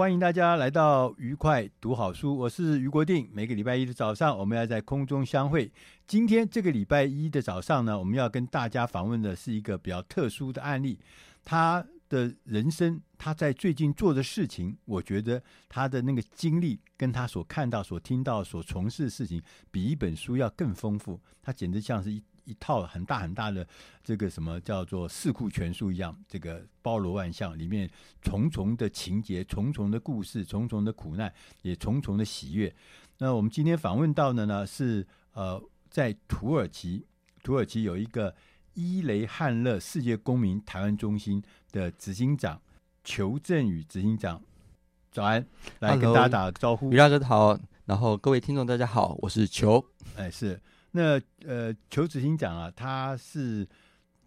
欢迎大家来到愉快读好书，我是俞国定。每个礼拜一的早上，我们要在空中相会。今天这个礼拜一的早上呢，我们要跟大家访问的是一个比较特殊的案例。他的人生，他在最近做的事情，我觉得他的那个经历，跟他所看到、所听到、所从事的事情，比一本书要更丰富。他简直像是一。一套很大很大的这个什么叫做四库全书一样，这个包罗万象，里面重重的情节、重重的故事、重重的苦难，也重重的喜悦。那我们今天访问到的呢是呃，在土耳其，土耳其有一个伊雷汉勒世界公民台湾中心的执行长裘振宇执行长，早安，来跟大家打个招呼。俞大哥好，然后各位听众大家好，我是裘，哎是。那呃，裘子欣讲啊，他是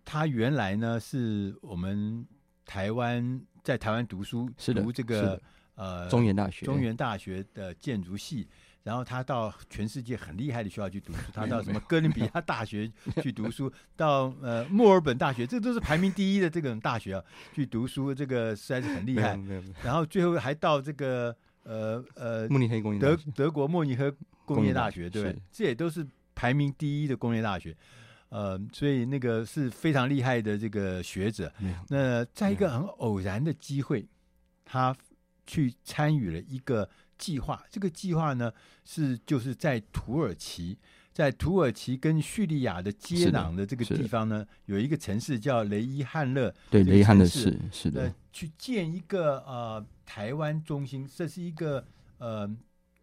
他原来呢是我们台湾在台湾读书，是的读这个呃中原大学中原大学的建筑系，然后他到全世界很厉害的学校去读书，他到什么 哥伦比亚大学去读书，到呃墨尔本大学，这都是排名第一的这种大学啊，去读书，这个实在是很厉害。然后最后还到这个呃呃慕尼黑工业德德国慕尼黑工业大学，对不对？这也都是。排名第一的工业大学，呃，所以那个是非常厉害的这个学者。那在一个很偶然的机会，他去参与了一个计划。这个计划呢，是就是在土耳其，在土耳其跟叙利亚的接壤的这个地方呢，有一个城市叫雷伊汉勒。对，雷伊汉勒是是的。呃，去建一个呃台湾中心，这是一个呃。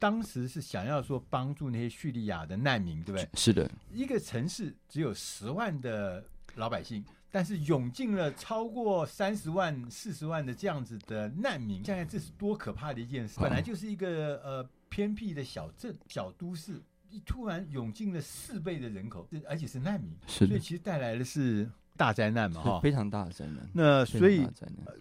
当时是想要说帮助那些叙利亚的难民，对不对？是的，一个城市只有十万的老百姓，但是涌进了超过三十万、四十万的这样子的难民，想想这是多可怕的一件事！本来就是一个呃偏僻的小镇、小都市，一突然涌进了四倍的人口，而且是难民，所以其实带来的是大灾难嘛，哈，非常大的灾难。那所以、呃、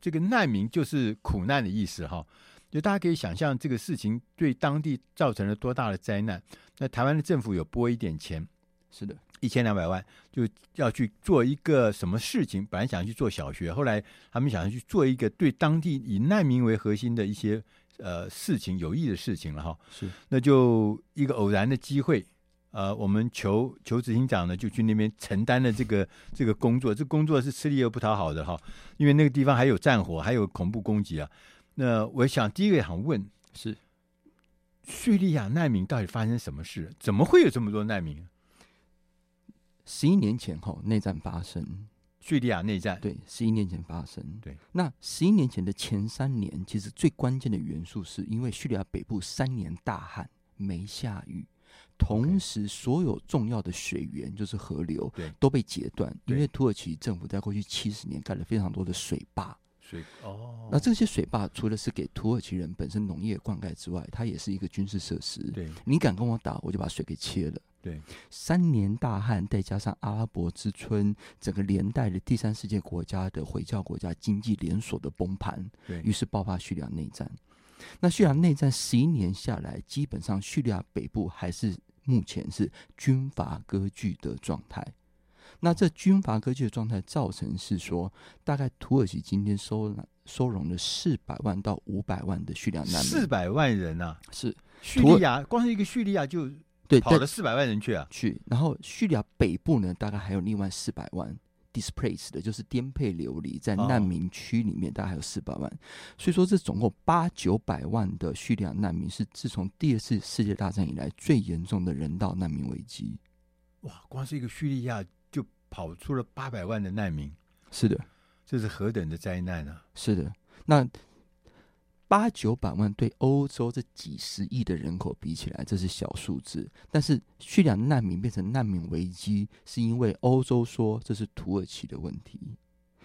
这个难民就是苦难的意思，哈。就大家可以想象这个事情对当地造成了多大的灾难。那台湾的政府有拨一点钱，是的，一千两百万，就要去做一个什么事情。本来想去做小学，后来他们想要去做一个对当地以难民为核心的一些呃事情，有益的事情了哈。是，那就一个偶然的机会，呃，我们求求执行长呢就去那边承担了这个这个工作。这工作是吃力又不讨好的哈，因为那个地方还有战火，还有恐怖攻击啊。那我想第一个想问是，叙利亚难民到底发生什么事？怎么会有这么多难民？十一年前后内战发生，叙利亚内战对，十一年前发生。对，那十一年前的前三年，其实最关键的元素是因为叙利亚北部三年大旱没下雨，同时所有重要的水源就是河流对都被截断，因为土耳其政府在过去七十年盖了非常多的水坝。水哦，那这些水坝除了是给土耳其人本身农业灌溉之外，它也是一个军事设施。对，你敢跟我打，我就把水给切了。对，三年大旱，再加上阿拉伯之春，整个连带的第三世界国家的回教国家经济连锁的崩盘，对，于是爆发叙利亚内战。那叙利亚内战十一年下来，基本上叙利亚北部还是目前是军阀割据的状态。那这军阀割据的状态，造成是说，大概土耳其今天收收容了四百万到五百万的叙利亚难民，四百万人啊，是叙利亚，光是一个叙利亚就对，跑了四百万人去啊，去。然后叙利亚北部呢，大概还有另外四百万 displaced 的，就是颠沛流离在难民区里面，大概还有四百万。哦、所以说，这总共八九百万的叙利亚难民是自从第二次世界大战以来最严重的人道难民危机。哇，光是一个叙利亚就跑出了八百万的难民，是的，这是何等的灾难啊！是的，那。八九百万对欧洲这几十亿的人口比起来，这是小数字。但是叙利亚难民变成难民危机，是因为欧洲说这是土耳其的问题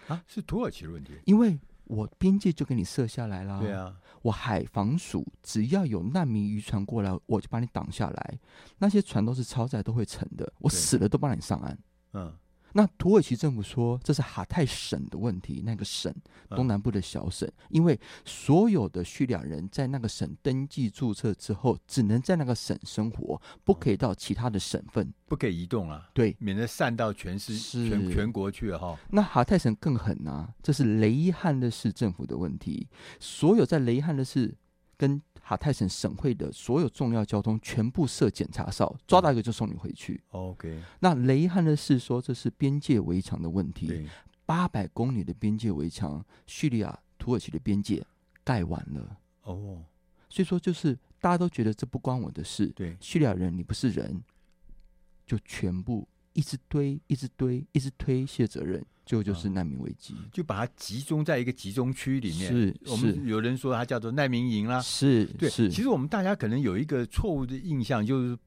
啊，是土耳其的问题。因为我边界就给你设下来了，对啊，我海防署只要有难民渔船过来，我就把你挡下来。那些船都是超载都会沉的，我死了都帮你上岸。嗯。那土耳其政府说，这是哈泰省的问题，那个省东南部的小省，因为所有的叙利亚人在那个省登记注册之后，只能在那个省生活，不可以到其他的省份，不可以移动啊，对，免得散到全市全全国去了哈。那哈泰省更狠啊，这是雷伊汉勒市政府的问题，所有在雷汉勒市跟哈泰省省会的所有重要交通全部设检查哨，抓到一个就送你回去。OK，那雷汉的是说这是边界围墙的问题，八百公里的边界围墙，叙利亚土耳其的边界盖完了。哦，所以说就是大家都觉得这不关我的事。对，叙利亚人你不是人，就全部一直堆，一直堆，一直推卸责任。就就是难民危机，嗯，就把它集中在一个集中区里面。是，我们有人说它叫做难民营啦。是，对，是。其实我们大家可能有一个错误的印象，就是，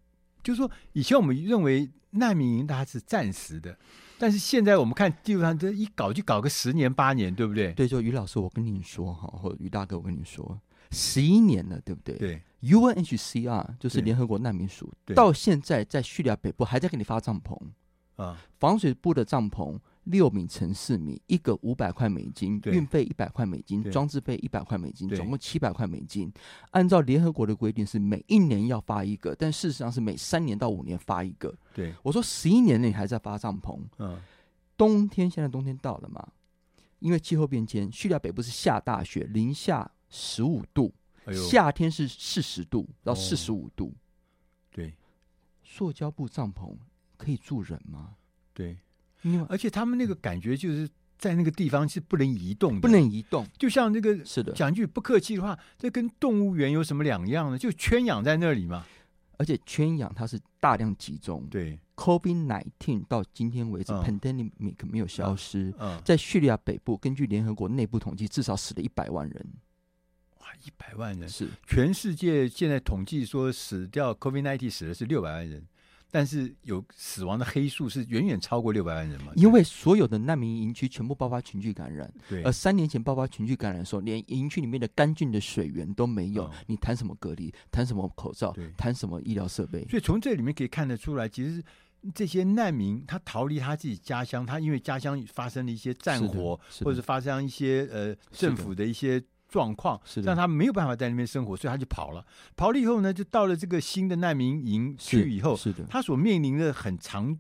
就是说以前我们认为难民营它是暂时的，但是现在我们看基本上这一搞就搞个十年八年，对不对？对，就于老师，我跟你说哈，或者于大哥，我跟你说，十一年了，对不对？对。UNHCR 就是联合国难民署，到现在在叙利亚北部还在给你发帐篷啊，防水布的帐篷。六米乘四米，一个五百块美金，运费一百块美金，装置费一百块美金，总共七百块美金。按照联合国的规定是每一年要发一个，但事实上是每三年到五年发一个。对，我说十一年内还在发帐篷。嗯，冬天现在冬天到了嘛？因为气候变迁，叙利亚北部是下大雪，零下十五度，哎，夏天是四十度到四十五度。对，塑胶布帐篷可以住人吗？对。而且他们那个感觉就是在那个地方是不能移动的，不能移动。就像那个是的，讲句不客气的话，这跟动物园有什么两样呢？就圈养在那里嘛。而且圈养它是大量集中。对，COVID-19 到今天为止、嗯、，pandemic 没有消失。嗯嗯、在叙利亚北部，根据联合国内部统计，至少死了一百万人。哇，一百万人是全世界现在统计说死掉 COVID-19 死的是六百万人。但是有死亡的黑数是远远超过六百万人嘛？因为所有的难民营区全部爆发群聚感染，对。而三年前爆发群聚感染的时候，连营区里面的干净的水源都没有，嗯、你谈什么隔离？谈什么口罩？谈什么医疗设备？所以从这里面可以看得出来，其实这些难民他逃离他自己家乡，他因为家乡发生了一些战火，或者是发生一些呃政府的一些。状况是让他没有办法在那边生活，所以他就跑了。跑了以后呢，就到了这个新的难民营去以后，是的，他所面临的很长，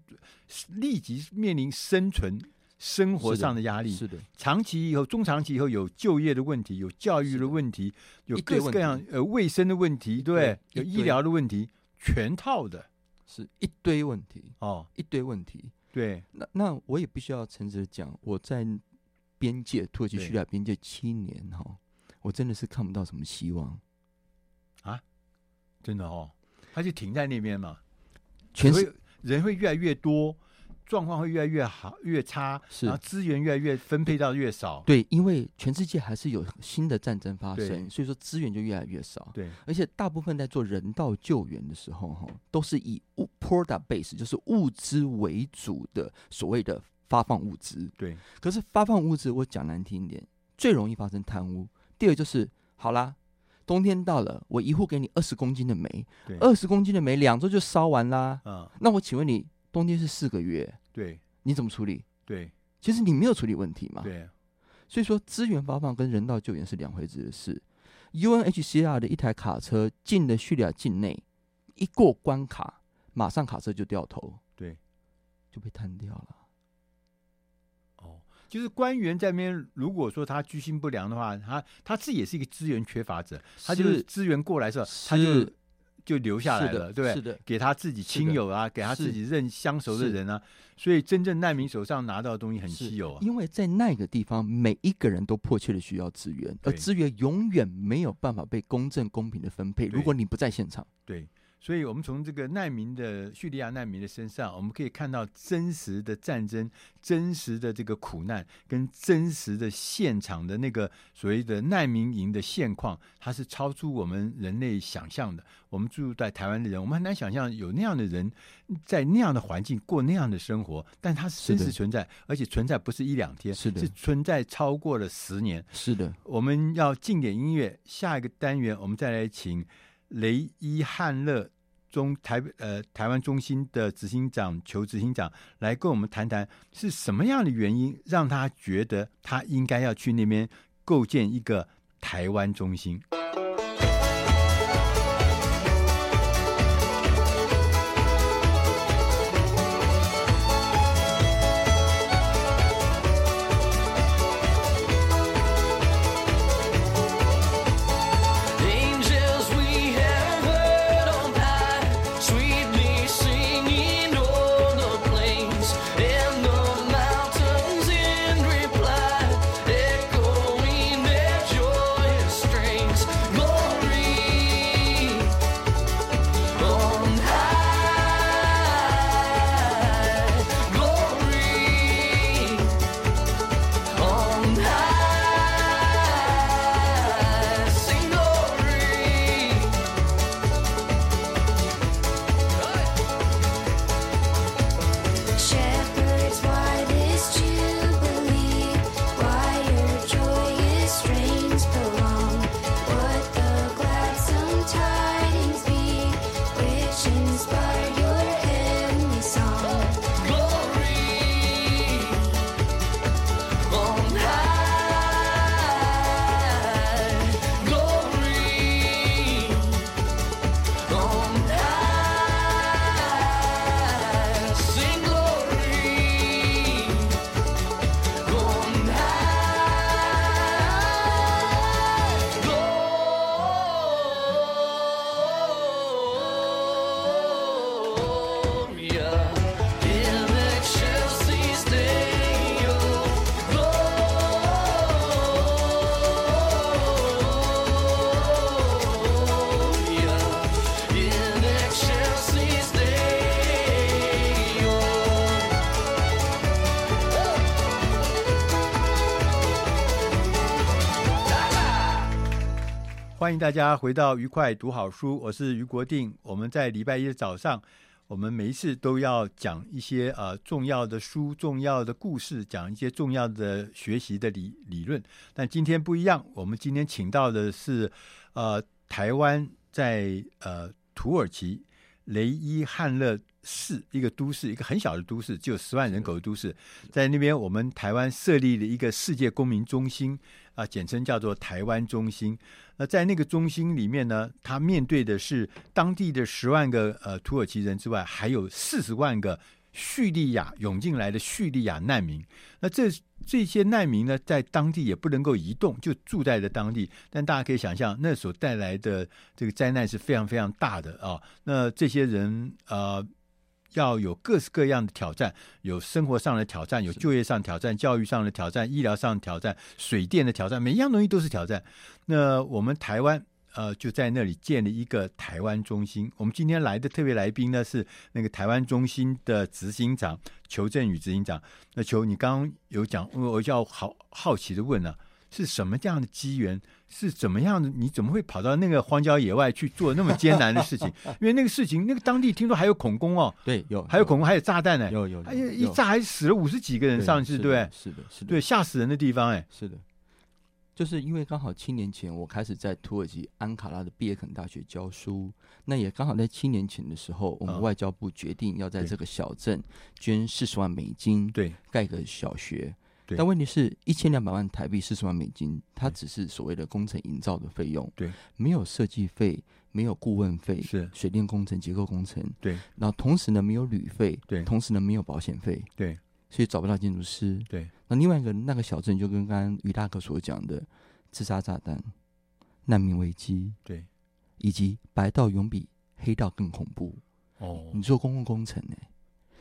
立即面临生存生活上的压力。是的，长期以后、中长期以后有就业的问题，有教育的问题，有各式各样呃卫生的问题，对，有医疗的问题，全套的，是一堆问题。哦，一堆问题。对，那那我也必须要诚实的讲，我在边界土耳其叙利亚边界七年哈。我真的是看不到什么希望啊！真的哦，他就停在那边嘛，全是人会越来越多，状况会越来越好，越差，是然后资源越来越分配到越少。对，因为全世界还是有新的战争发生，所以说资源就越来越少。对，而且大部分在做人道救援的时候，哈，都是以物 product base，就是物资为主的所谓的发放物资。对，可是发放物资，我讲难听一点，最容易发生贪污。第二就是，好啦，冬天到了，我一户给你二十公斤的煤，二十公斤的煤两周就烧完啦。嗯，那我请问你，冬天是四个月，对，你怎么处理？对，其实你没有处理问题嘛。对，所以说资源发放跟人道救援是两回事的事。UNHCR 的一台卡车进了叙利亚境内，一过关卡，马上卡车就掉头，对，就被瘫掉了。就是官员在那边，如果说他居心不良的话，他他自己也是一个资源缺乏者，他就是资源过来的时候，他就就留下来了，对？是的给他自己亲友啊，给他自己认相熟的人啊，所以真正难民手上拿到的东西很稀有啊。因为在那个地方，每一个人都迫切的需要资源，而资源永远没有办法被公正公平的分配。如果你不在现场，对。所以，我们从这个难民的叙利亚难民的身上，我们可以看到真实的战争、真实的这个苦难，跟真实的现场的那个所谓的难民营的现况，它是超出我们人类想象的。我们住在台湾的人，我们很难想象有那样的人在那样的环境过那样的生活，但它是真实存在，而且存在不是一两天，是的，是存在超过了十年。是的，我们要进点音乐，下一个单元我们再来请。雷伊汉勒中台呃台湾中心的执行长求执行长来跟我们谈谈是什么样的原因让他觉得他应该要去那边构建一个台湾中心。欢迎大家回到愉快读好书，我是于国定。我们在礼拜一的早上，我们每一次都要讲一些呃重要的书、重要的故事，讲一些重要的学习的理理论。但今天不一样，我们今天请到的是呃台湾在呃土耳其雷伊汉勒市一个都市，一个很小的都市，只有十万人口的都市，在那边我们台湾设立了一个世界公民中心。啊，简称叫做台湾中心。那在那个中心里面呢，他面对的是当地的十万个呃土耳其人之外，还有四十万个叙利亚涌进来的叙利亚难民。那这这些难民呢，在当地也不能够移动，就住在了当地。但大家可以想象，那所带来的这个灾难是非常非常大的啊。那这些人呃。要有各式各样的挑战，有生活上的挑战，有就业上的挑战，教育上的挑战，医疗上的挑战，水电的挑战，每一样东西都是挑战。那我们台湾呃就在那里建了一个台湾中心。我们今天来的特别来宾呢是那个台湾中心的执行长裘振宇执行长。那裘，你刚刚有讲，我就要好好奇的问了、啊，是什么这样的机缘？是怎么样的？你怎么会跑到那个荒郊野外去做那么艰难的事情？因为那个事情，那个当地听说还有恐攻哦，对，有，还有恐攻，还有炸弹呢，有有，哎呀，一炸还死了五十几个人上去，对？是的，是的，对，吓死人的地方，哎，是的，就是因为刚好七年前我开始在土耳其安卡拉的毕业肯大学教书，那也刚好在七年前的时候，我们外交部决定要在这个小镇捐四十万美金，对，盖个小学。但问题是，一千两百万台币，四十万美金，它只是所谓的工程营造的费用，对，没有设计费，没有顾问费，是。水电工程、结构工程，对。然后同时呢，没有旅费，对，同时呢，没有保险费，对，所以找不到建筑师，对。那另外一个那个小镇，就跟刚刚于大哥所讲的自杀炸弹、难民危机，对，以及白道永比黑道更恐怖。哦，你做公共工程呢、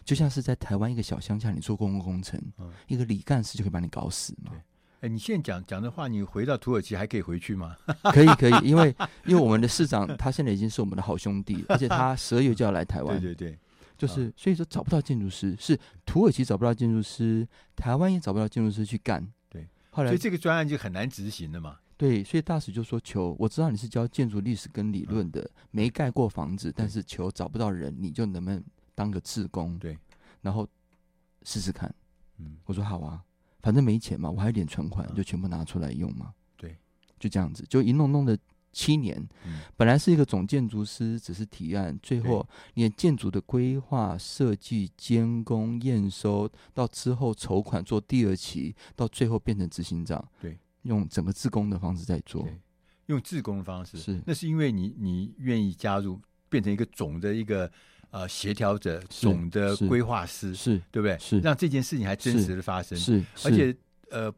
就像是在台湾一个小乡下，你做公共工程，嗯一个李干事就可以把你搞死嘛？哎，你现在讲讲的话，你回到土耳其还可以回去吗？可以可以，因为因为我们的市长他现在已经是我们的好兄弟，而且他十二月就要来台湾。对对对，就是所以说找不到建筑师，是土耳其找不到建筑师，台湾也找不到建筑师去干。对，后来所以这个专案就很难执行了嘛。对，所以大使就说：“求，我知道你是教建筑历史跟理论的，没盖过房子，但是求找不到人，你就能不能当个志工？对，然后试试看。嗯，我说好啊，反正没钱嘛，我还有点存款，嗯就全部拿出来用嘛。对，就这样子，就一弄弄的七年。嗯本来是一个总建筑师，只是提案，最后连建筑的规划、设计、监工、验收，到之后筹款做第二期，到最后变成执行长。对。”用整个自工的方式在做，对，用自工的方式是，那是因为你你愿意加入，变成一个总的一个呃协调者，总的规划师，是对不对？是让这件事情还真实的发生，是，而且呃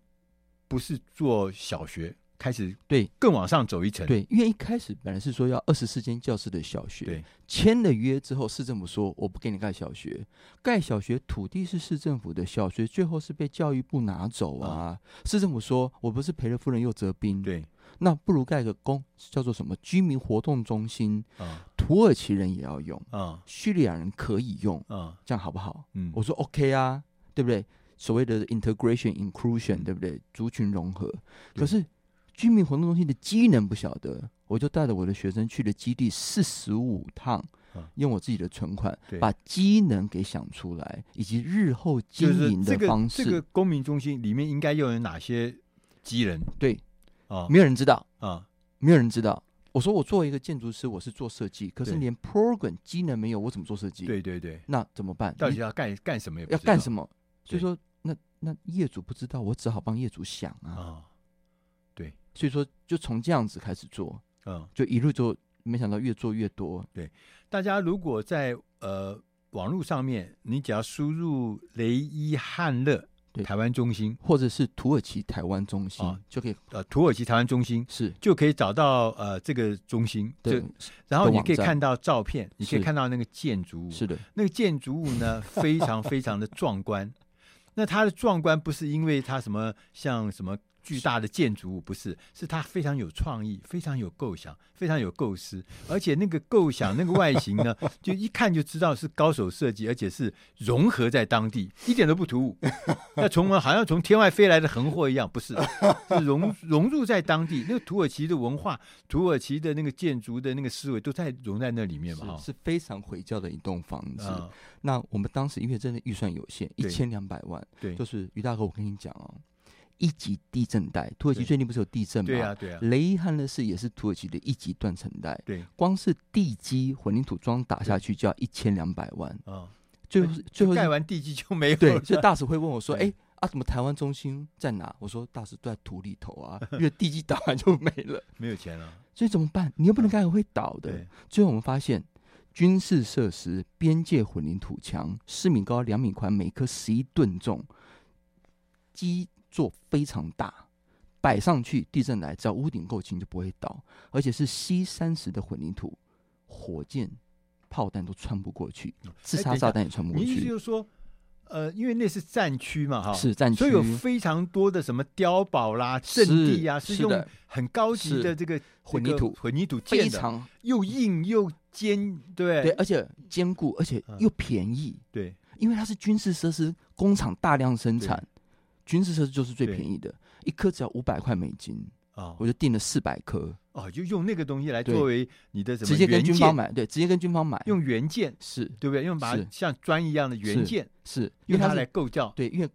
不是做小学，开始对更往上走一层，对，因为一开始本来是说要二十四间教室的小学，对，签了约之后，市政府说我不给你盖小学，盖小学土地是市政府的，小学最后是被教育部拿走啊。市政府说我不是赔了夫人又折兵，对，那不如盖个公叫做什么居民活动中心，啊土耳其人也要用，啊叙利亚人可以用，啊，这样好不好？嗯，我说 OK 啊，对不对？所谓的 integration inclusion，对不对？族群融合。可是居民活动中心的机能不晓得，我就带着我的学生去了基地四十五趟，用我自己的存款把机能给想出来，以及日后经营的方式。这个公民中心里面应该要有哪些机能？对啊，没有人知道啊，没有人知道。我说我作为一个建筑师，我是做设计，可是连 program 机能没有，我怎么做设计？对对对，那怎么办？到底要干干什么？要干什么？所以说。那那业主不知道，我只好帮业主想啊。哦、对，所以说就从这样子开始做，嗯，就一路做没想到越做越多。对，大家如果在呃网络上面，你只要输入雷伊汉勒台湾中心，或者是土耳其台湾中心，哦、就可以呃土耳其台湾中心是。就可以找到呃这个中心。对，然后你可以看到照片，你可以看到那个建筑物。是的，那个建筑物呢 非常非常的壮观。那它的壮观不是因为它什么像什么巨大的建筑物，不是，是它非常有创意，非常有构想，非常有构思，而且那个构想那个外形呢，就一看就知道是高手设计，而且是融合在当地，一点都不突兀。那从好像从天外飞来的横祸一样，不是，是融融入在当地。那个土耳其的文化，土耳其的那个建筑的那个思维，都在融在那里面嘛，是，是非常回教的一栋房子。嗯、那我们当时因为真的预算有限，一千两百万，对，就是于大哥，我跟你讲哦。一级地震带，土耳其最近不是有地震吗？对啊，对啊。雷伊汉勒市也是土耳其的一级断层带。对，光是地基混凝土桩打下去就要一千两百万啊！最后最后盖完地基就没有了。对，所以大使会问我说：“ 哎、欸、啊，怎么台湾中心在哪？”我说：“大使都在土里头啊，因为地基打完就没了，没有钱了。所以怎么办？你又不能盖会倒的。对，最后我们发现，军事设施、边界混凝土墙，四米高、两米宽，每颗十一吨重，基座非常大。摆上去，地震来，只要屋顶够轻就不会倒，而且是 C 三十的混凝土，火箭、炮弹都穿不过去，自杀炸弹也穿不过去。你意思就是说，呃，因为那是战区嘛，哈，是战区，所以有非常多的什么碉堡啦、阵地啊，是用很高级的这个混凝土，混凝土非常。又硬又坚，对。对，而且坚固，而且又便宜，对，因为它是军事设施，工厂大量生产，军事设施就是最便宜的。一颗只要五百块美金啊、哦，我就订了四百颗。哦，就用那个东西来作为你的什么直接跟军方买，对，直接跟军方买，用原件是。对不对？用把它像砖一样的原件是，是用它来构造，对，因为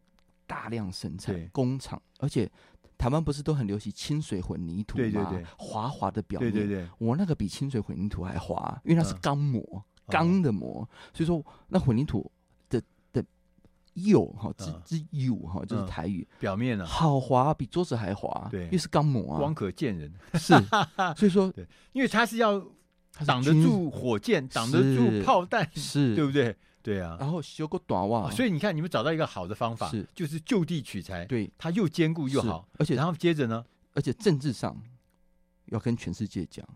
大量生产工厂，而且台湾不是都很流行清水混凝土吗？对对对，滑滑的表面，对对对，我那个比清水混凝土还滑，因为它是钢模，钢、嗯、的膜，所以说那混凝土。釉哈，之之釉哈，就是台语、嗯、表面啊，好滑，比桌子还滑。对，因为是钢模啊，光可见人。是，所以说，对，因为它是要挡得住火箭，挡得住炮弹，是，对不对？对啊。然后修个短袜，所以你看，你们找到一个好的方法，是，就是就地取材。对，它又坚固又好，而且然后接着呢，而且政治上要跟全世界讲，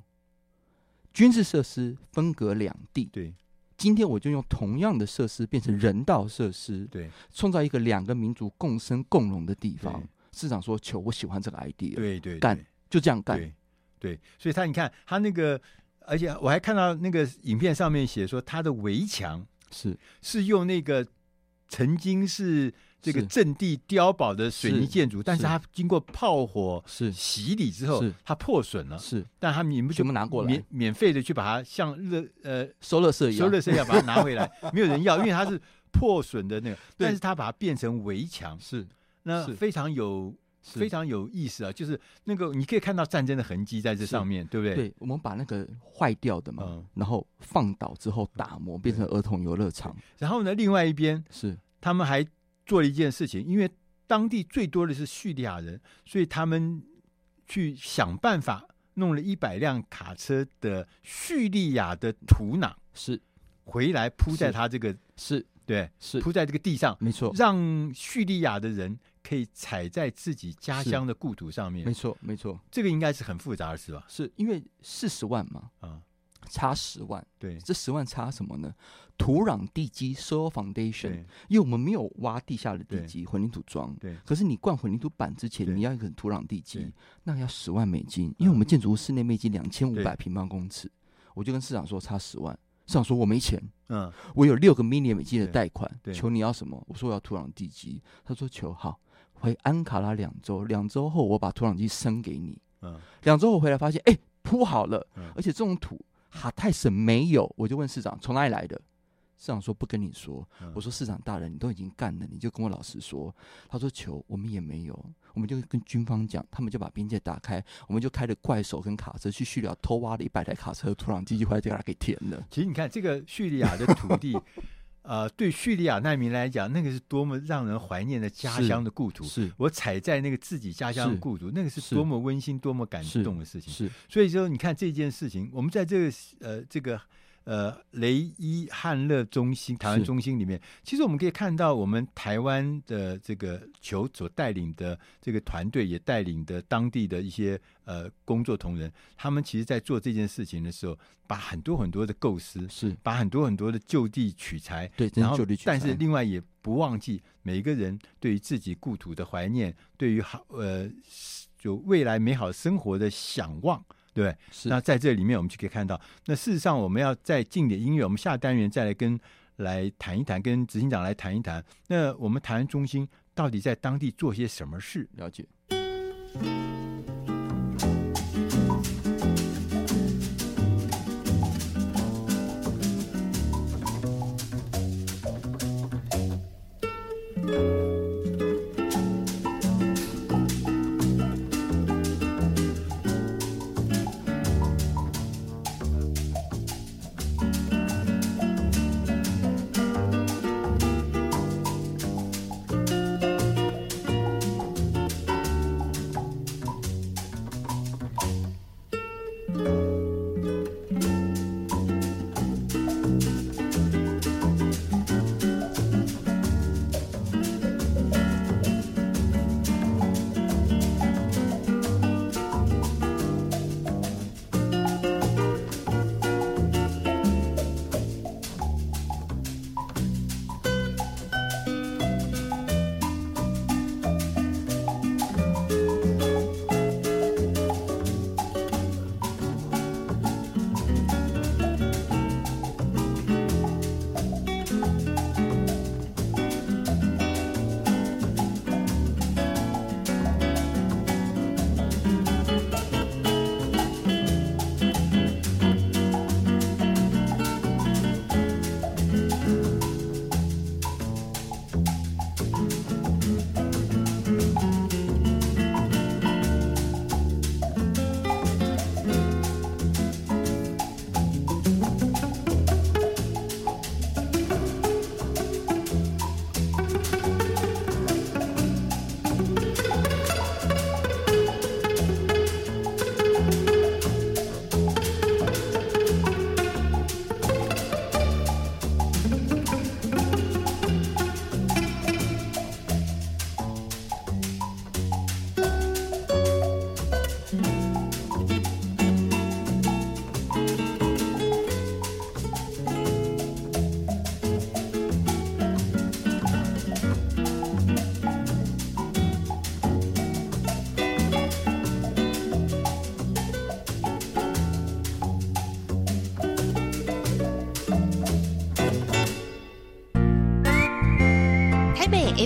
军事设施分隔两地，对今天我就用同样的设施变成人道设施，对。创造一个两个民族共生共荣的地方。市长说：“求，我喜欢这个 idea，对对，干就这样干。对对，所以他你看他那个，而且我还看到那个影片上面写说，他的围墙是。是用那个曾经是这个阵地碉堡的水泥建筑，但是是。它经过炮火是。洗礼之后是，它破损了。是，但他们你们全部拿过来。免免费的去把它像热呃收垃圾一样，收垃圾一样把它拿回来，没有人要，因为它是破损的那个，但是它把它变成围墙，是。是。那非常有非常有意思啊，就是那个你可以看到战争的痕迹在这上面，对不对？对，我们把那个坏掉的嘛，嗯。然后放倒之后打磨，变成儿童游乐场，然后呢，另外一边是。他们还做了一件事情，因为当地最多的是叙利亚人，所以他们去想办法弄了一百辆卡车的叙利亚的土壤是回来铺在他这个是对是，铺在这个地上，没错，让叙利亚的人可以踩在自己家乡的故土上面没。错，没错，这个应该是很复杂的事吧？是因为四十万嘛，啊，差十万，对这十万差什么呢？土壤地基 soil foundation，因为我们没有挖地下的地基，混凝土桩。对可是你灌混凝土板之前，你要一个土壤地基，那要十万美金，因为我们建筑物室内面积两千五对百平方公尺，我就跟市长说差十万，市长说我没钱，嗯，我有六个 million 美金的贷款求你要什么？我说我要土壤地基，他说求好，回安卡拉两周，两周后我把土壤地升给你，嗯两周后回来发现，哎，铺好了，嗯而且这种土哈泰省没有，我就问市长从哪里来的？市长说不跟你说，嗯我说市长大人，你都已经干了，你就跟我老实说。他说求我们也没有，我们就跟军方讲，他们就把边界打开，我们就开着怪手跟卡车去叙利亚偷挖了一百台卡车的土壤机，就回来就把它给填了。其实你看这个叙利亚的土地，呃，对叙利亚难民来讲，那个是多么让人怀念的家乡的故土。是我踩在那个自己家乡的故土，那个是是多么温馨、多么感动的事情。是所以说，你看这件事情，我们在这个呃这个呃雷伊汉乐中心台湾中心里面，其实我们可以看到，我们台湾的这个球所带领的这个团队，也带领的当地的一些呃工作同仁，他们其实在做这件事情的时候，把很多很多的构思，是，把很多很多的就地取材，对，然后就地取材。但是另外也不忘记每一个人对于自己故土的怀念，对于好呃就未来美好生活的想望，对不对？是那在这里面我们就可以看到，那事实上我们要再进点音乐，我们下单元再来跟来谈一谈，跟执行长来谈一谈，那我们台湾中心到底在当地做些什么事？了解。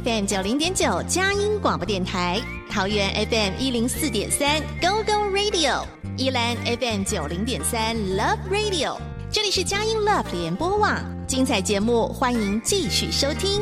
FM 九零点九佳音广播电台，桃园 FM 一零四点三 Go Go Radio，宜兰 FM 九零点三 Love Radio，这里是佳音 Love 联播网，精彩节目欢迎继续收听。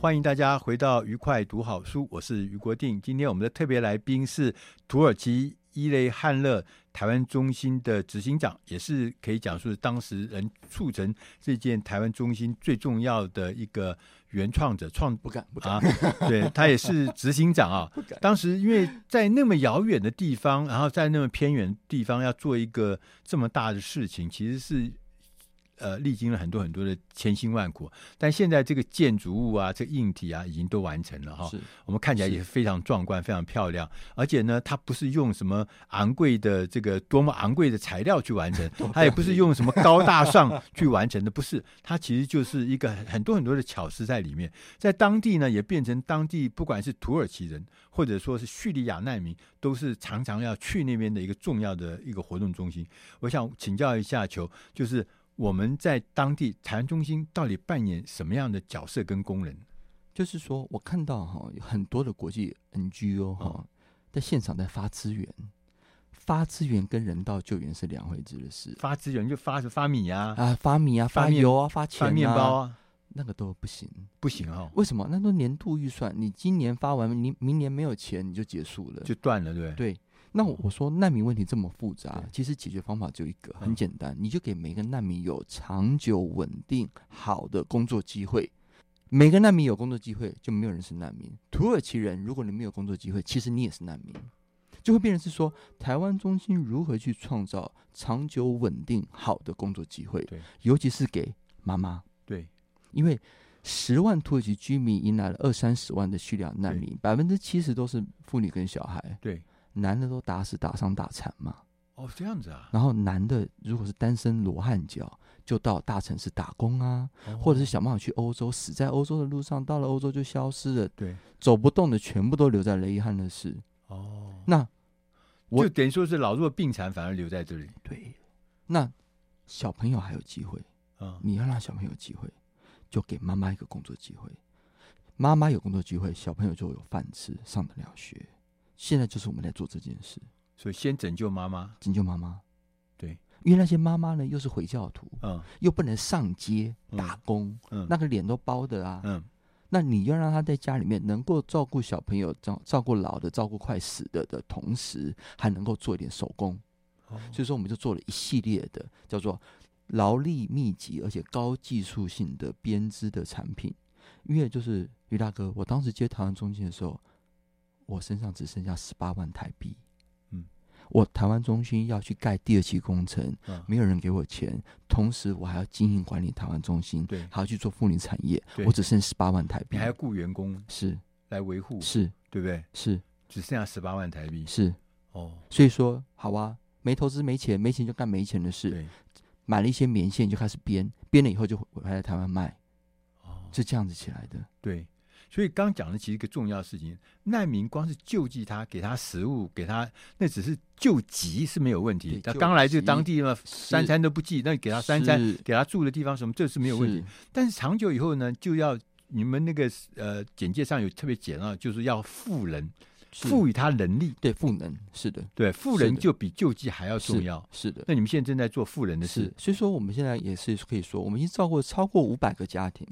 欢迎大家回到愉快读好书，我是余国定。今天我们的特别来宾是土耳其伊雷汉勒台湾中心的执行长，也是可以讲说是当时人促成这件台湾中心最重要的一个原创者。创不敢不敢啊，对 他也是执行长啊。当时因为在那么遥远的地方，然后在那么偏远的地方要做一个这么大的事情，其实是。呃，历经了很多很多的千辛万苦，但现在这个建筑物啊，这个硬体啊，已经都完成了哈。我们看起来也是非常壮观，非常漂亮。而且呢，它不是用什么昂贵的这个多么昂贵的材料去完成，它也不是用什么高大上 去完成的，不是。它其实就是一个很多很多的巧思在里面。在当地呢，也变成当地不管是土耳其人或者说是叙利亚难民，都是常常要去那边的一个重要的一个活动中心。我想请教一下球，就是。我们在当地台湾中心到底扮演什么样的角色跟功能？就是说，我看到哈，有很多的国际 NGO 哈，在现场在发资源，发资源跟人道救援是两回事的事。发资源就发发米啊，啊，发米啊，发油啊，发钱啊，发面包啊，那个都不行，不行啊。为什么？那都年度预算，你今年发完，你明年没有钱，你就结束了，就断了，对对。那我说难民问题这么复杂，其实解决方法只有一个，很简单，你就给每个难民有长久稳定好的工作机会。每个难民有工作机会，就没有人是难民。土耳其人，如果你没有工作机会，其实你也是难民，就会变成是说，台湾中心如何去创造长久稳定好的工作机会？尤其是给妈妈。对，因为十万土耳其居民迎来了二三十万的叙利亚难民，百分之七十都是妇女跟小孩。对。男的都打死、打伤、打残嘛？哦，这样子啊。然后男的如果是单身罗汉脚，就到大城市打工啊，哦、或者是想办法去欧洲，死在欧洲的路上，到了欧洲就消失了。对，走不动的全部都留在雷伊汉的市。哦，那我就等于说是老弱病残反而留在这里。对，那小朋友还有机会啊？你要让小朋友机会，就给妈妈一个工作机会。妈妈有工作机会，小朋友就有饭吃，上得了学。现在就是我们在做这件事，所以先拯救妈妈，拯救妈妈。对，因为那些妈妈呢，又是回教徒，嗯，又不能上街打工，嗯，那个脸都包的啊，嗯，那你要让她在家里面能够照顾小朋友，照照顾老的，照顾快死的的同时，还能够做一点手工，哦，所以说我们就做了一系列的叫做劳力密集而且高技术性的编织的产品。因为就是于大哥，我当时接台湾中心的时候。我身上只剩下十八万台币，嗯，我台湾中心要去盖第二期工程，嗯，没有人给我钱，同时我还要经营管理台湾中心，对，还要去做妇女产业，我只剩十八万台币，你还要雇员工，是。来维护，是，对不对？是，只剩下十八万台币，是，哦，所以说好啊，没投资没钱，没钱就干没钱的事，对，买了一些棉线就开始编，编了以后就回来台湾卖，哦，是这样子起来的，对。所以刚讲的其实一个重要事情，难民光是救济他，给他食物，给他那只是救急是没有问题。他刚来这个当地嘛，三餐都不济，那给他三餐，给他住的地方什么，这是没有问题。但是长久以后呢，就要你们那个呃简介上有特别讲到，就是要富人，赋予他能力。对，赋能是的，对，赋能就比救济还要重要。是的。那你们现在正在做赋能的事，所以说我们现在也是可以说，我们已经照顾超过五百个家庭。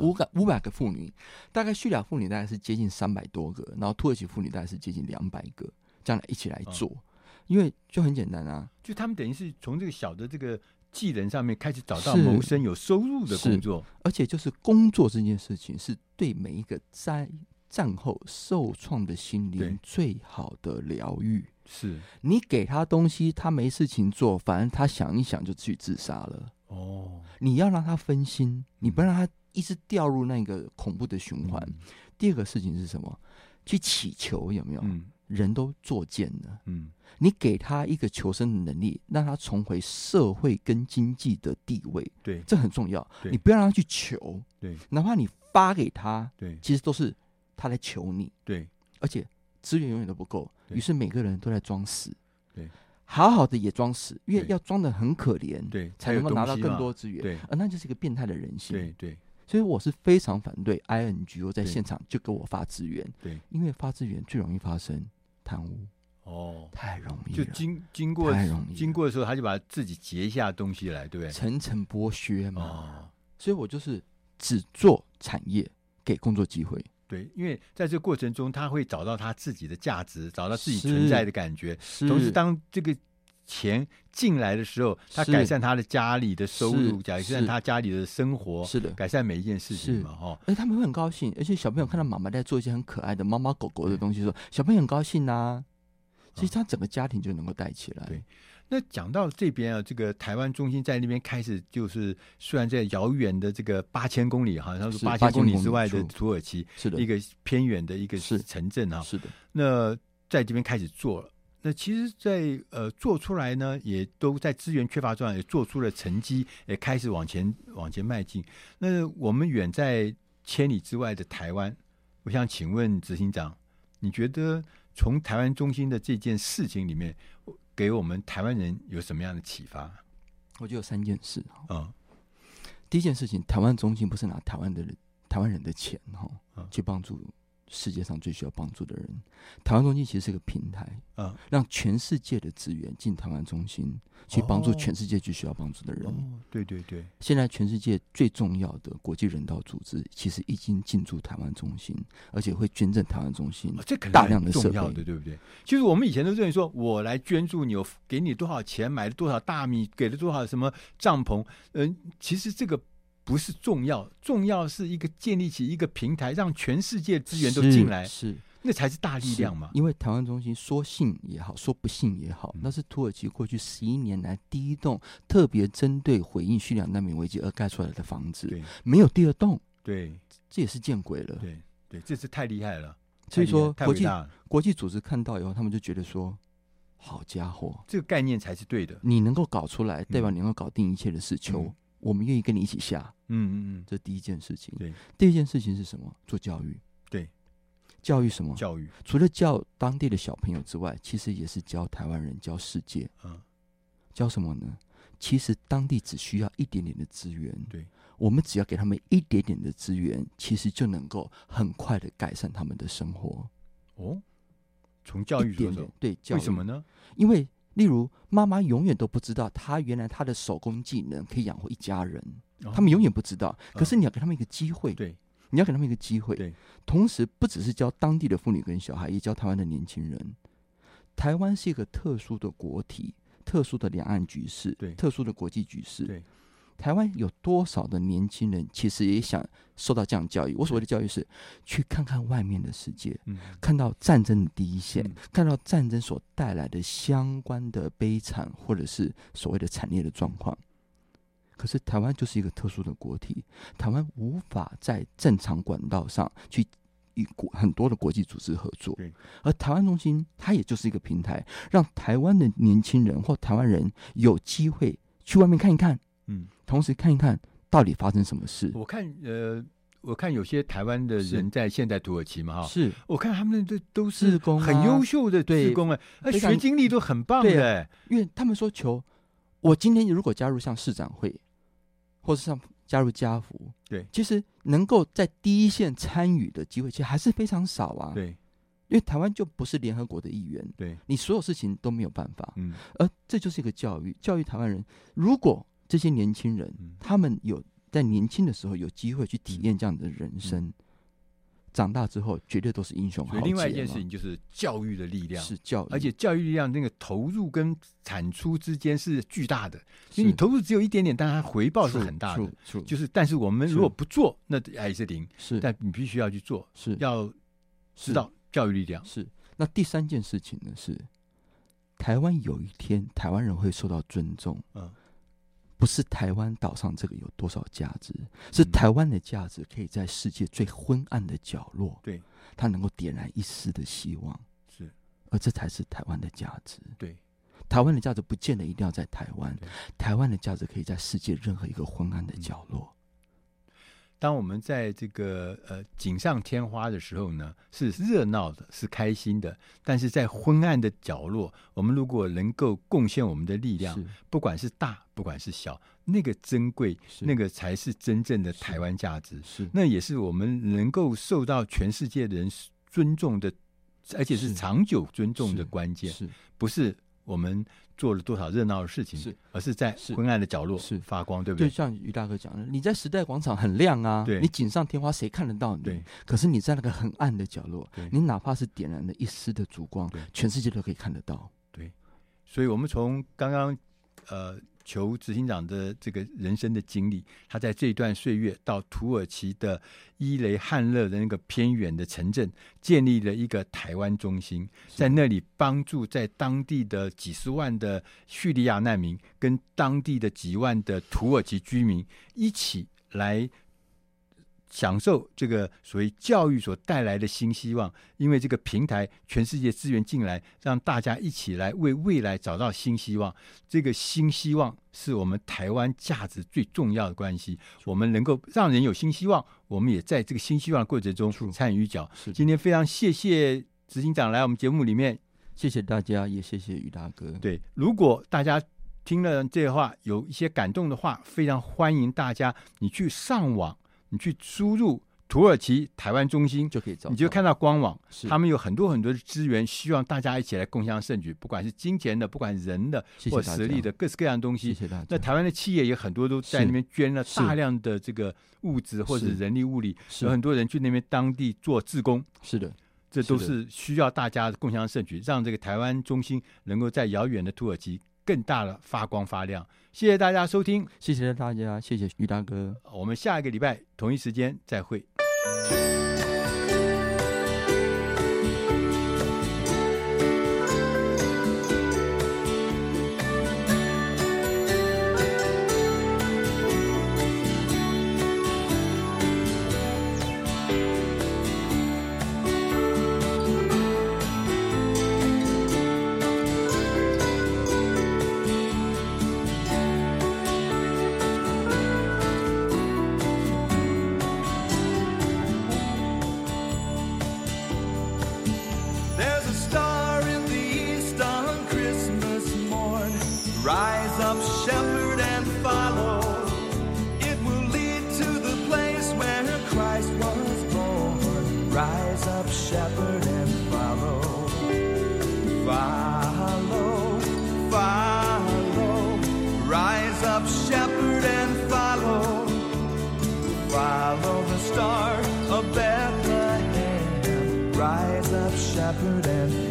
五百五百个妇女，大概叙利亚妇女大概是接近三百多个，然后土耳其妇女大概是接近两百个，这样来一起来做，因为就很简单啊，就他们等于是从这个小的这个技能上面开始找到谋生有收入的工作，而且就是工作这件事情是对每一个灾战后受创的心灵最好的疗愈。是你给他东西，他没事情做，反正他想一想就去自杀了。哦，你要让他分心，你不让他。一直掉入那个恐怖的循环。嗯、第二个事情是什么？去祈求有没有？嗯、人都作贱了。嗯，你给他一个求生的能力，让他重回社会跟经济的地位。对，这很重要。你不要让他去求。对，哪怕你发给他，对，其实都是他来求你。对，而且资源永远都不够，于是每个人都在装死。对。好好的也装死，因为要装的很可怜，对，才能够拿到更多资源。对，而那就是一个变态的人性。对对。所以我是非常反对 INGO 在现场就给我发资源，对，因为发资源最容易发生贪污，哦，太容易了，就经经过太容易经过的时候，他就把自己截下东西来，对不对？层层剥削嘛。哦，所以我就是只做产业，给工作机会。对，因为在这个过程中，他会找到他自己的价值，找到自己存在的感觉。是同时，当这个钱进来的时候，他改善他的家里的收入，是改善他家里的生活，是的，改善每一件事情嘛，是哈。而且他们会很高兴，而且小朋友看到妈妈在做一些很可爱的猫猫狗狗的东西的时候，小朋友很高兴呐、啊。其实他整个家庭就能够带起来。对那讲到这边啊，这个台湾中心在那边开始，就是虽然在遥远的这个八千公里，好像是八千公里之外的土耳其，是的，一个偏远的一个是城镇啊。是的，那在这边开始做了。那其实在，在呃做出来呢，也都在资源缺乏状态，也做出了成绩，也开始往前往前迈进。那我们远在千里之外的台湾，我想请问执行长，你觉得从台湾中心的这件事情里面，给我们台湾人有什么样的启发？我觉得有三件事啊。嗯，第一件事情，台湾中心不是拿台湾的人、台湾人的钱哈，嗯去帮助世界上最需要帮助的人。台湾中心其实是个平台，嗯，让全世界的资源进台湾中心，去帮助全世界最需要帮助的人。哦，对对对，现在全世界最重要的国际人道组织，其实已经进驻台湾中心，而且会捐赠台湾中心哦、这可能大量的设重要的，对不对？就是我们以前都认为说，我来捐助你，我给你多少钱，买了多少大米，给了多少什么帐篷，嗯、呃，其实这个不是重要，重要是一个建立起一个平台，让全世界资源都进来，是。是那才是大力量嘛！因为台湾中心说信也好，说不信也好，那是土耳其过去十一年来第一栋特别针对回应叙利亚难民危机而盖出来的房子，对，没有第二栋，对，这也是见鬼了，对对，这是太厉害了。所以说，国际国际组织看到以后，他们就觉得说，好家伙，这个概念才是对的。你能够搞出来，代表你能够搞定一切的事求，嗯、我们愿意跟你一起下。嗯嗯嗯，这第一件事情。对，第二件事情是什么？做教育。对。教育什么？教育除了教当地的小朋友之外，其实也是教台湾人、教世界。嗯，教什么呢？其实当地只需要一点点的资源。对，我们只要给他们一点点的资源，其实就能够很快的改善他们的生活。哦，从教育点点对，教育为什么呢？因为例如妈妈永远都不知道，她原来她的手工技能可以养活一家人，哦、他们永远不知道。可是你要给他们一个机会。对。你要给他们一个机会，对，同时不只是教当地的妇女跟小孩，也教台湾的年轻人。台湾是一个特殊的国体，特殊的两岸局势，对，特殊的国际局势。对，台湾有多少的年轻人其实也想受到这样教育？我所谓的教育是去看看外面的世界，嗯，看到战争的第一线，嗯，看到战争所带来的相关的悲惨或者是所谓的惨烈的状况。可是台湾就是一个特殊的国体，台湾无法在正常管道上去与国很多的国际组织合作。而台湾中心它也就是一个平台，让台湾的年轻人或台湾人有机会去外面看一看，嗯，同时看一看到底发生什么事。我看呃，我看有些台湾的人在现在土耳其嘛，哈，是我看他们都都是工，很优秀的志工哎，那学经历都很棒的，因为他们说求我今天如果加入像市长会。或是像加入家福，对，其实能够在第一线参与的机会，其实还是非常少啊。对，因为台湾就不是联合国的一员，对，你所有事情都没有办法。嗯，而这就是一个教育，教育台湾人。如果这些年轻人，嗯、他们有在年轻的时候有机会去体验这样的人生。长大之后，绝对都是英雄豪杰。另外一件事情就是教育的力量，是教育，而且教育力量那个投入跟产出之间是巨大的。因为你投入只有一点点，但它回报是很大的。就是，但是我们如果不做，那还是零。是，但你必须要去做，是要知道教育力量。是。那第三件事情呢？是台湾有一天，台湾人会受到尊重。嗯。不是台湾岛上这个有多少价值，是台湾的价值可以在世界最昏暗的角落，对，它能够点燃一丝的希望，是，而这才是台湾的价值。对，台湾的价值不见得一定要在台湾，台湾的价值可以在世界任何一个昏暗的角落。当我们在这个呃锦上添花的时候呢，是热闹的，是开心的；但是在昏暗的角落，我们如果能够贡献我们的力量，不管是大，不管是小，那个珍贵，那个才是真正的台湾价值。是，那也是我们能够受到全世界的人尊重的，而且是长久尊重的关键。是，不是我们。做了多少热闹的事情，是而是在昏暗的角落是发光，对不对？就像于大哥讲的，你在时代广场很亮啊，对，你锦上添花，谁看得到你？对。可是你在那个很暗的角落，你哪怕是点燃了一丝的烛光，全世界都可以看得到。对。所以我们从刚刚呃。求执行长的这个人生的经历，他在这一段岁月到土耳其的伊雷汉勒的那个偏远的城镇，建立了一个台湾中心，在那里帮助在当地的几十万的叙利亚难民，跟当地的几万的土耳其居民一起来。享受这个所谓教育所带来的新希望，因为这个平台，全世界资源进来，让大家一起来为未来找到新希望。这个新希望是我们台湾价值最重要的关系。我们能够让人有新希望，我们也在这个新希望的过程中参与一脚。今天非常谢谢执行长来我们节目里面，谢谢大家，也谢谢于大哥。对，如果大家听了这话有一些感动的话，非常欢迎大家你去上网。你去输入土耳其台湾中心就可以找，你就看到官网，他们有很多很多的资源，希望大家一起来共享盛举，不管是金钱的，不管人的或实力的，各式各样的东西。谢谢大家。那台湾的企业也很多都在那边捐了大量的这个物资或者人力物力，有很多人去那边当地做志工。是的，这都是需要大家共享盛举，让这个台湾中心能够在遥远的土耳其。更大的发光发亮，谢谢大家收听，谢谢大家，谢谢于大哥，我们下一个礼拜同一时间再会。Follow the star of Bethlehem. Rise up, shepherd, and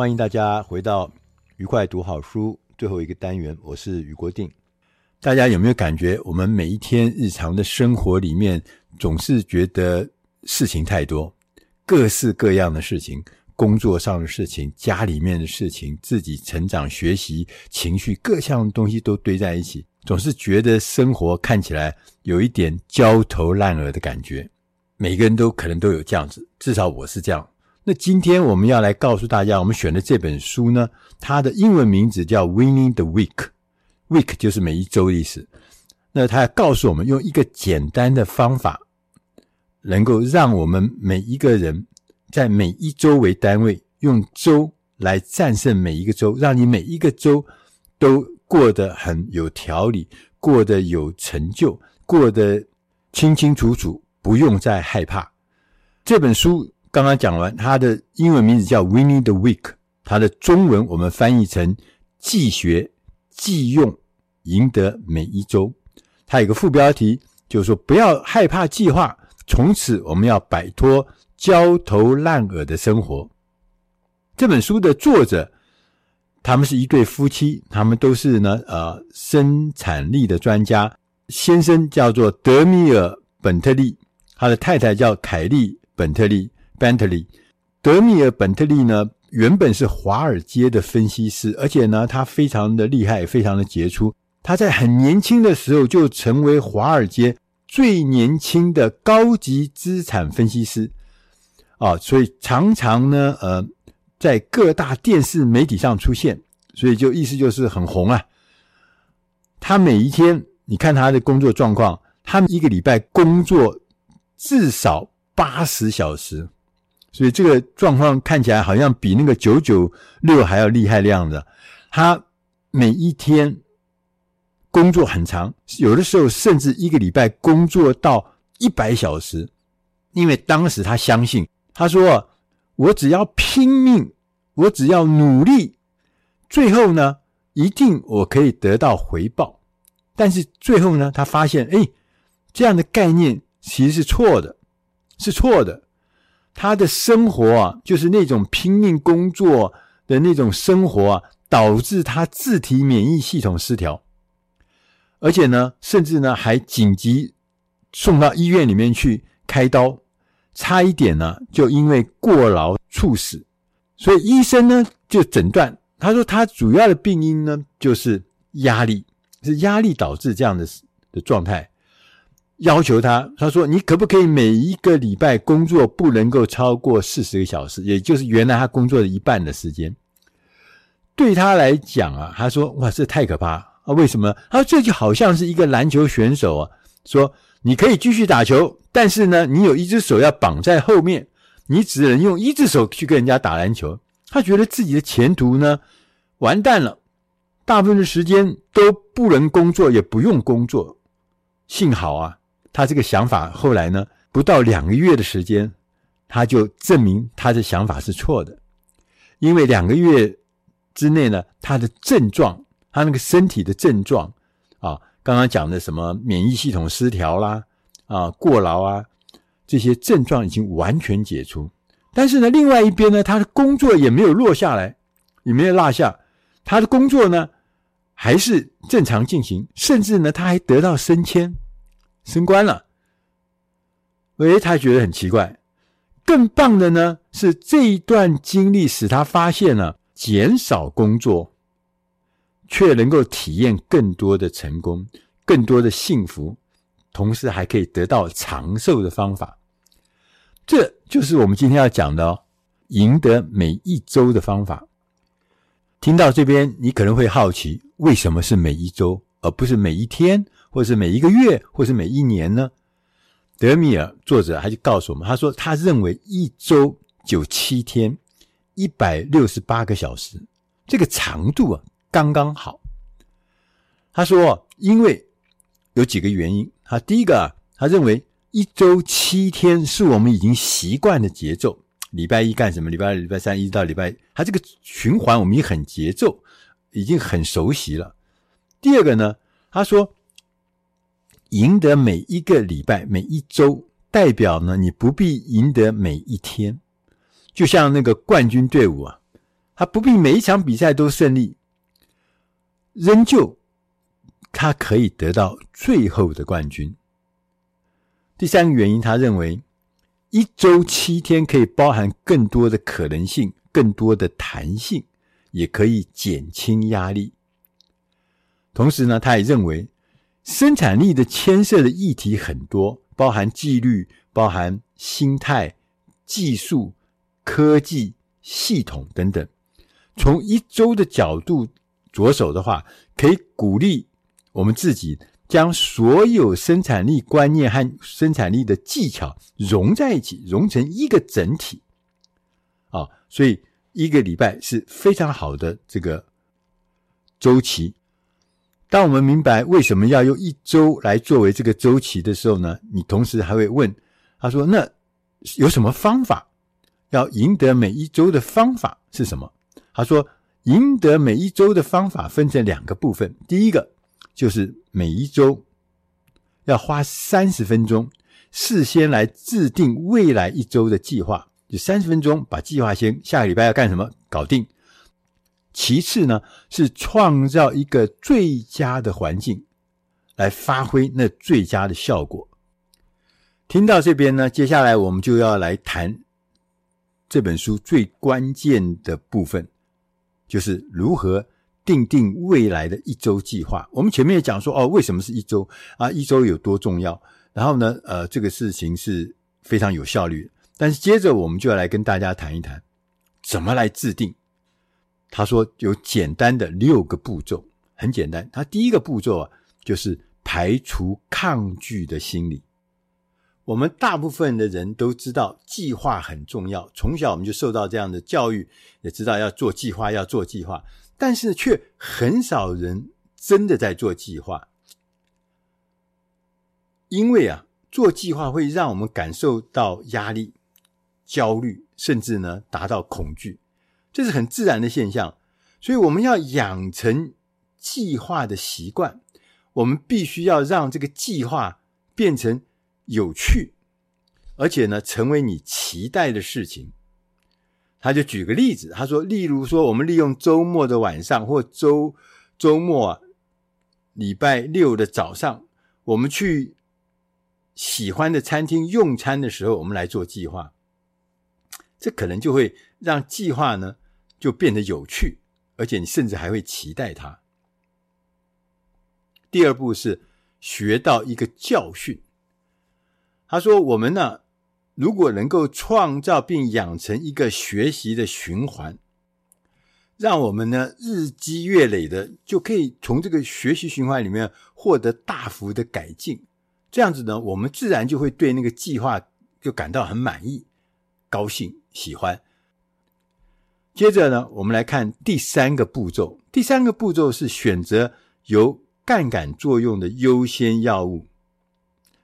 欢迎大家回到愉快读好书最后一个单元，我是于国定。大家有没有感觉，我们每一天日常的生活里面，总是觉得事情太多，各式各样的事情，工作上的事情，家里面的事情，自己成长、学习、情绪，各项东西都堆在一起，总是觉得生活看起来有一点焦头烂额的感觉。每个人都可能都有这样子，至少我是这样。那今天我们要来告诉大家，我们选的这本书呢，它的英文名字叫《Winning the Week》，Week 就是每一周的意思。那它要告诉我们，用一个简单的方法，能够让我们每一个人在每一周为单位，用周来战胜每一个周，让你每一个周都过得很有条理，过得有成就，过得清清楚楚，不用再害怕。这本书刚刚讲完，它的英文名字叫《Winning the Week》，它的中文我们翻译成“既学既用，赢得每一周”。它有个副标题，就是说不要害怕计划，从此我们要摆脱焦头烂额的生活。这本书的作者，他们是一对夫妻，他们都是呢呃生产力的专家。先生叫做德米尔·本特利，他的太太叫凯利·本特利 （Bentley）。德米尔·本特利呢，原本是华尔街的分析师，而且呢，他非常的厉害，非常的杰出。他在很年轻的时候就成为华尔街最年轻的高级资产分析师啊，所以常常呢，呃，在各大电视媒体上出现，所以就意思就是很红啊。他每一天。你看他的工作状况，他们一个礼拜工作至少八十小时，所以这个状况看起来好像比那个九九六还要厉害的样子。他每一天工作很长，有的时候甚至一个礼拜工作到一百小时，因为当时他相信，他说：“我只要拼命，我只要努力，最后呢，一定我可以得到回报。”但是最后呢，他发现，哎，这样的概念其实是错的，是错的。他的生活啊，就是那种拼命工作的那种生活啊，导致他自体免疫系统失调，而且呢，甚至呢还紧急送到医院里面去开刀，差一点呢就因为过劳猝死。所以医生呢就诊断，他说他主要的病因呢就是压力。是压力导致这样的的状态，要求他，他说：“你可不可以每一个礼拜工作不能够超过四十个小时，也就是原来他工作的一半的时间？”对他来讲啊，他说：“哇，这太可怕啊！为什么？他说这就好像是一个篮球选手啊，说你可以继续打球，但是呢，你有一只手要绑在后面，你只能用一只手去跟人家打篮球。他觉得自己的前途呢，完蛋了。”大部分的时间都不能工作，也不用工作。幸好啊，他这个想法后来呢，不到两个月的时间，他就证明他的想法是错的。因为两个月之内呢，他的症状，他那个身体的症状啊，刚刚讲的什么免疫系统失调啦，啊，过劳啊，这些症状已经完全解除。但是呢，另外一边呢，他的工作也没有落下来，也没有落下，他的工作呢。还是正常进行，甚至呢，他还得到升迁、升官了。诶，他觉得很奇怪。更棒的呢，是这一段经历使他发现了减少工作，却能够体验更多的成功、更多的幸福，同时还可以得到长寿的方法。这就是我们今天要讲的哦，赢得每一周的方法。听到这边，你可能会好奇，为什么是每一周，而不是每一天，或是每一个月，或是每一年呢？德米尔作者他就告诉我们，他说他认为一周九七天，一百六十八个小时，这个长度啊刚刚好。他说，因为有几个原因，他第一个啊，他认为一周七天是我们已经习惯的节奏。礼拜一干什么？礼拜二、礼拜三一直到礼拜，他这个循环我们已经很节奏，已经很熟悉了。第二个呢，他说，赢得每一个礼拜、每一周，代表呢你不必赢得每一天。就像那个冠军队伍啊，他不必每一场比赛都胜利，仍旧他可以得到最后的冠军。第三个原因，他认为。一周七天可以包含更多的可能性，更多的弹性，也可以减轻压力。同时呢，他也认为生产力的牵涉的议题很多，包含纪律、包含心态、技术、科技、系统等等。从一周的角度着手的话，可以鼓励我们自己。将所有生产力观念和生产力的技巧融在一起，融成一个整体，啊，所以一个礼拜是非常好的这个周期。当我们明白为什么要用一周来作为这个周期的时候呢，你同时还会问：他说：“那有什么方法？要赢得每一周的方法是什么？”他说：“赢得每一周的方法分成两个部分，第一个就是每一周要花三十分钟，事先来制定未来一周的计划，就三十分钟把计划先下个礼拜要干什么搞定。其次呢，是创造一个最佳的环境。”来发挥那最佳的效果。听到这边呢，接下来我们就要来谈这本书最关键的部分，就是如何定定未来的一周计划。我们前面也讲说，哦，为什么是一周啊？一周有多重要？然后呢，呃，这个事情是非常有效率。但是接着我们就要来跟大家谈一谈，怎么来制定。他说有简单的六个步骤，很简单。他第一个步骤啊，就是。排除抗拒的心理。我们大部分的人都知道计划很重要，从小我们就受到这样的教育，也知道要做计划，要做计划，但是却很少人真的在做计划。因为啊，做计划会让我们感受到压力、焦虑，甚至呢达到恐惧，这是很自然的现象。所以我们要养成计划的习惯。我们必须要让这个计划变成有趣，而且呢，成为你期待的事情。他就举个例子，他说，例如说，我们利用周末的晚上或周周末啊，礼拜六的早上，我们去喜欢的餐厅用餐的时候，我们来做计划。这可能就会让计划呢就变得有趣，而且你甚至还会期待它。第二步是学到一个教训。他说：“我们呢，如果能够创造并养成一个学习的循环，让我们呢日积月累的就可以从这个学习循环里面获得大幅的改进。这样子呢，我们自然就会对那个计划就感到很满意、高兴、喜欢。接着呢，我们来看第三个步骤。第三个步骤是选择由杠杆作用的优先药物。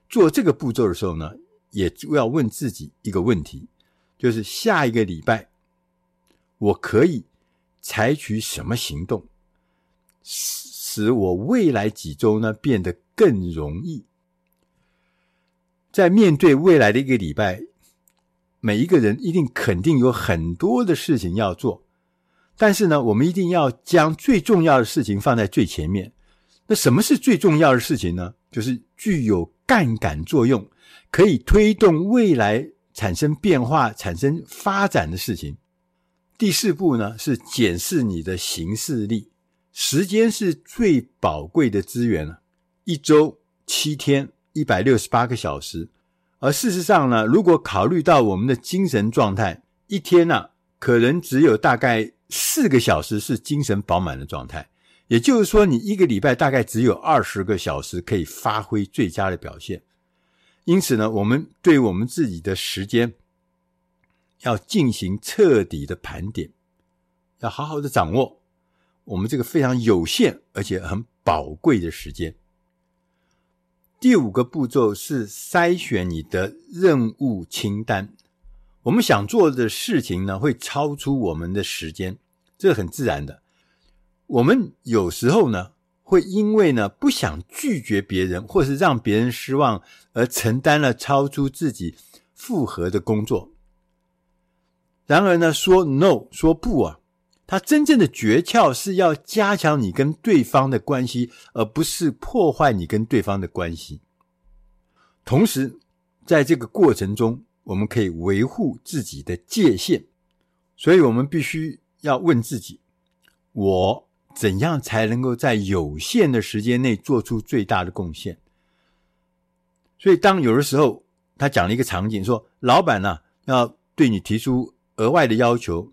做这个步骤的时候呢，也要问自己一个问题，就是下一个礼拜我可以采取什么行动，使我未来几周呢变得更容易。在面对未来的一个礼拜，每一个人一定肯定有很多的事情要做，但是呢，我们一定要将最重要的事情放在最前面。那什么是最重要的事情呢？就是具有杠杆作用，可以推动未来产生变化、产生发展的事情。第四步呢，是检视你的行事力。时间是最宝贵的资源了，一周七天，一百六十八个小时。而事实上呢，如果考虑到我们的精神状态，一天呢，可能只有大概四个小时是精神饱满的状态。也就是说，你一个礼拜大概只有二十个小时可以发挥最佳的表现。因此呢，我们对我们自己的时间要进行彻底的盘点，要好好的掌握我们这个非常有限而且很宝贵的时间。第五个步骤是筛选你的任务清单。我们想做的事情呢，会超出我们的时间，这很自然的。我们有时候呢，会因为呢不想拒绝别人，或是让别人失望，而承担了超出自己负荷的工作。然而呢，说 no 说不啊，它真正的诀窍是要加强你跟对方的关系，而不是破坏你跟对方的关系。同时，在这个过程中，我们可以维护自己的界限。所以我们必须要问自己：我。怎样才能够在有限的时间内做出最大的贡献？所以，当有的时候他讲了一个场景，说老板呢、要对你提出额外的要求，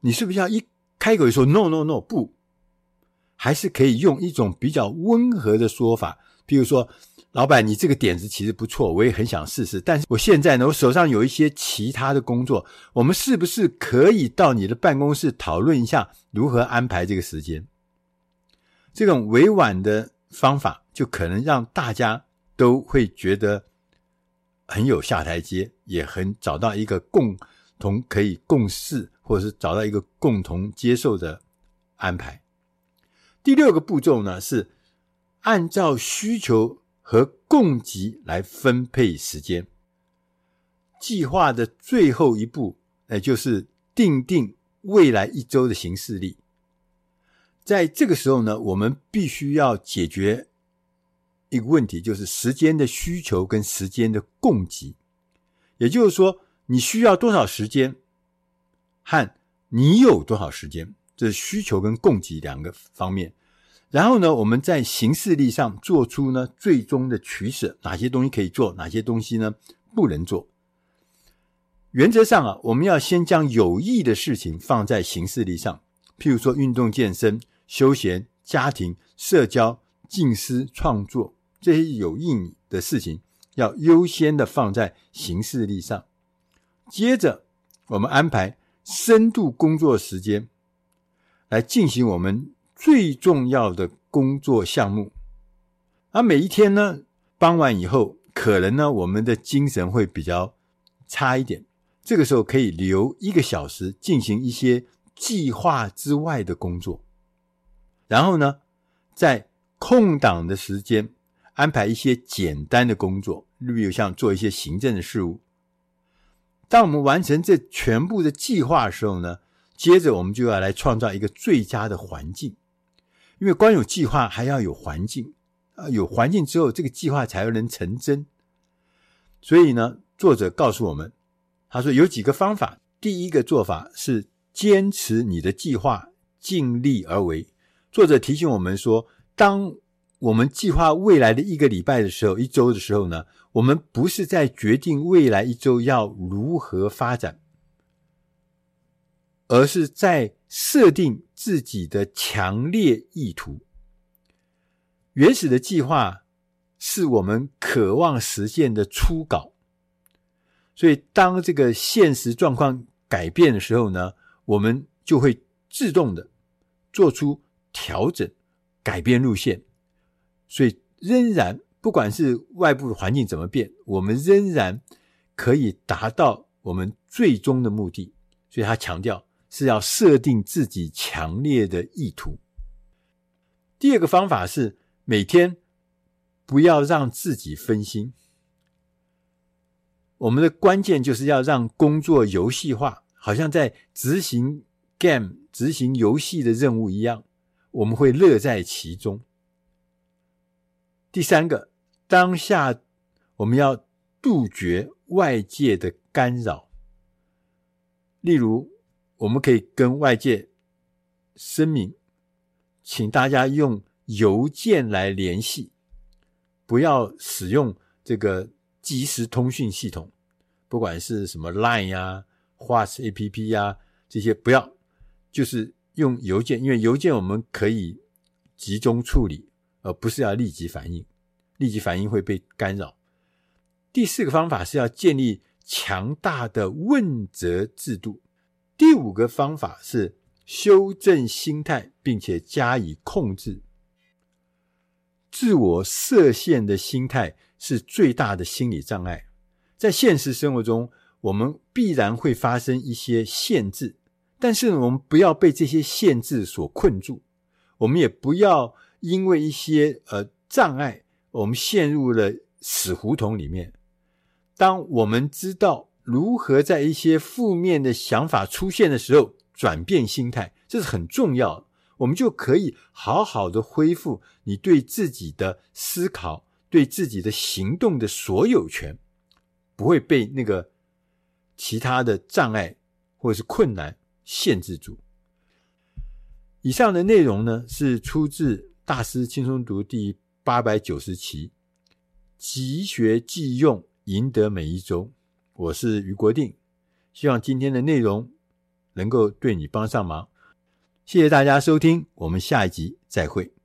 你是不是要一开口说 “no no no” 不？还是可以用一种比较温和的说法，比如说。老板，你这个点子其实不错，我也很想试试。但是我现在呢，我手上有一些其他的工作，我们是不是可以到你的办公室讨论一下如何安排这个时间？这种委婉的方法，就可能让大家都会觉得很有下台阶，也很找到一个共同可以共事，或者是找到一个共同接受的安排。第六个步骤呢，是按照需求和供给来分配时间。计划的最后一步，那就是定定未来一周的行事历。在这个时候呢，我们必须要解决一个问题，就是时间的需求跟时间的供给。也就是说，你需要多少时间，和你有多少时间，这是需求跟供给两个方面。然后呢，我们在行事力上做出呢最终的取舍，哪些东西可以做，哪些东西呢不能做。原则上啊，我们要先将有益的事情放在行事力上，譬如说运动健身、休闲、家庭、社交、静思、创作这些有益的事情，要优先的放在行事力上。接着，我们安排深度工作时间，来进行我们最重要的工作项目。而每一天呢，傍晚以后，可能呢，我们的精神会比较差一点。这个时候可以留一个小时进行一些计划之外的工作，然后呢，在空档的时间安排一些简单的工作，例如像做一些行政的事务。当我们完成这全部的计划的时候呢，接着我们就要来创造一个最佳的环境，因为光有计划还要有环境啊，有环境之后，这个计划才能成真。所以呢，作者告诉我们。他说有几个方法，第一个做法是坚持你的计划，尽力而为。作者提醒我们说，当我们计划未来的一个礼拜的时候，一周的时候呢，我们不是在决定未来一周要如何发展，而是在设定自己的强烈意图。原始的计划是我们渴望实现的初稿。所以，当这个现实状况改变的时候呢，我们就会自动的做出调整，改变路线。所以，仍然不管是外部环境怎么变，我们仍然可以达到我们最终的目的。所以他强调是要设定自己强烈的意图。第二个方法是每天不要让自己分心。我们的关键就是要让工作游戏化，好像在执行 game、执行游戏的任务一样，我们会乐在其中。第三个，当下我们要杜绝外界的干扰，例如，我们可以跟外界声明，请大家用邮件来联系，不要使用这个。即时通讯系统，不管是什么 Line 呀、啊、WhatsApp 呀、这些不要，就是用邮件，因为邮件我们可以集中处理，而不是要立即反应，立即反应会被干扰。第四个方法是要建立强大的问责制度。第五个方法是修正心态，并且加以控制。自我设限的心态。是最大的心理障碍。在现实生活中，我们必然会发生一些限制，但是我们不要被这些限制所困住，我们也不要因为一些呃障碍，我们陷入了死胡同里面。当我们知道如何在一些负面的想法出现的时候转变心态，这是很重要的，我们就可以好好的恢复你对自己的思考。对自己的行动的所有权，不会被那个其他的障碍或者是困难限制住。以上的内容呢，是出自《大师轻松读》第八百九十期，即学即用，赢得每一周。我是于国定，希望今天的内容能够对你帮上忙。谢谢大家收听，我们下一集再会。